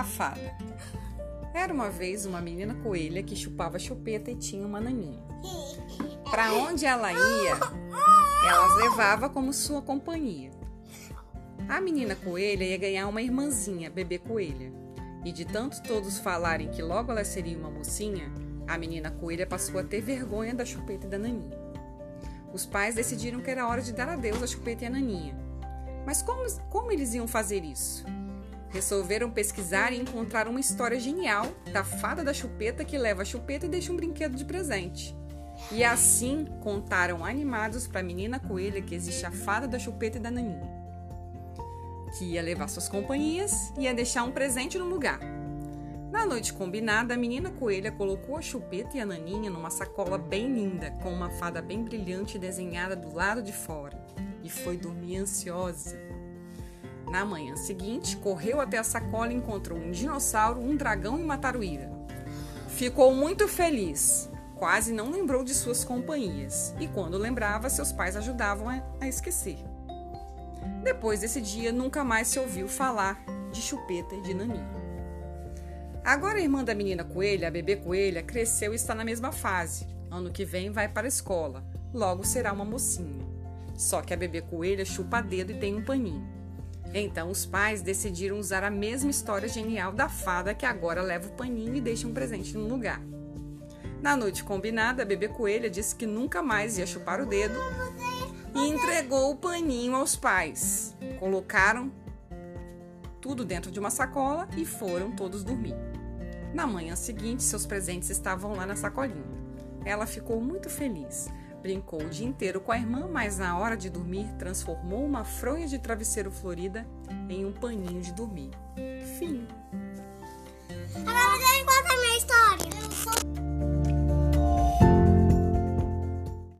A fada. Era uma vez uma menina coelha que chupava chupeta e tinha uma naninha. Para onde ela ia, ela as levava como sua companhia. A menina coelha ia ganhar uma irmãzinha, bebê coelha. E de tanto todos falarem que logo ela seria uma mocinha, a menina coelha passou a ter vergonha da chupeta e da naninha. Os pais decidiram que era hora de dar adeus à chupeta e à naninha. Mas como, como eles iam fazer isso? Resolveram pesquisar e encontrar uma história genial da fada da chupeta que leva a chupeta e deixa um brinquedo de presente. E assim contaram animados para a menina coelha que existe a fada da chupeta e da naninha, que ia levar suas companhias e ia deixar um presente no lugar. Na noite combinada, a menina coelha colocou a chupeta e a naninha numa sacola bem linda, com uma fada bem brilhante desenhada do lado de fora, e foi dormir ansiosa. Na manhã seguinte, correu até a sacola e encontrou um dinossauro, um dragão e uma taruíra. Ficou muito feliz, quase não lembrou de suas companhias, e quando lembrava, seus pais ajudavam a esquecer. Depois desse dia, nunca mais se ouviu falar de chupeta e de naninha. Agora a irmã da menina coelha, a bebê coelha, cresceu e está na mesma fase. Ano que vem vai para a escola, logo será uma mocinha. Só que a bebê coelha chupa dedo e tem um paninho. Então os pais decidiram usar a mesma história genial da fada que agora leva o paninho e deixa um presente no lugar. Na noite combinada, a bebê coelha disse que nunca mais ia chupar o dedo e entregou o paninho aos pais. Colocaram tudo dentro de uma sacola e foram todos dormir. Na manhã seguinte, seus presentes estavam lá na sacolinha. Ela ficou muito feliz. Brincou o dia inteiro com a irmã, mas na hora de dormir transformou uma fronha de travesseiro florida em um paninho de dormir. Fim. Agora eu conta a minha história.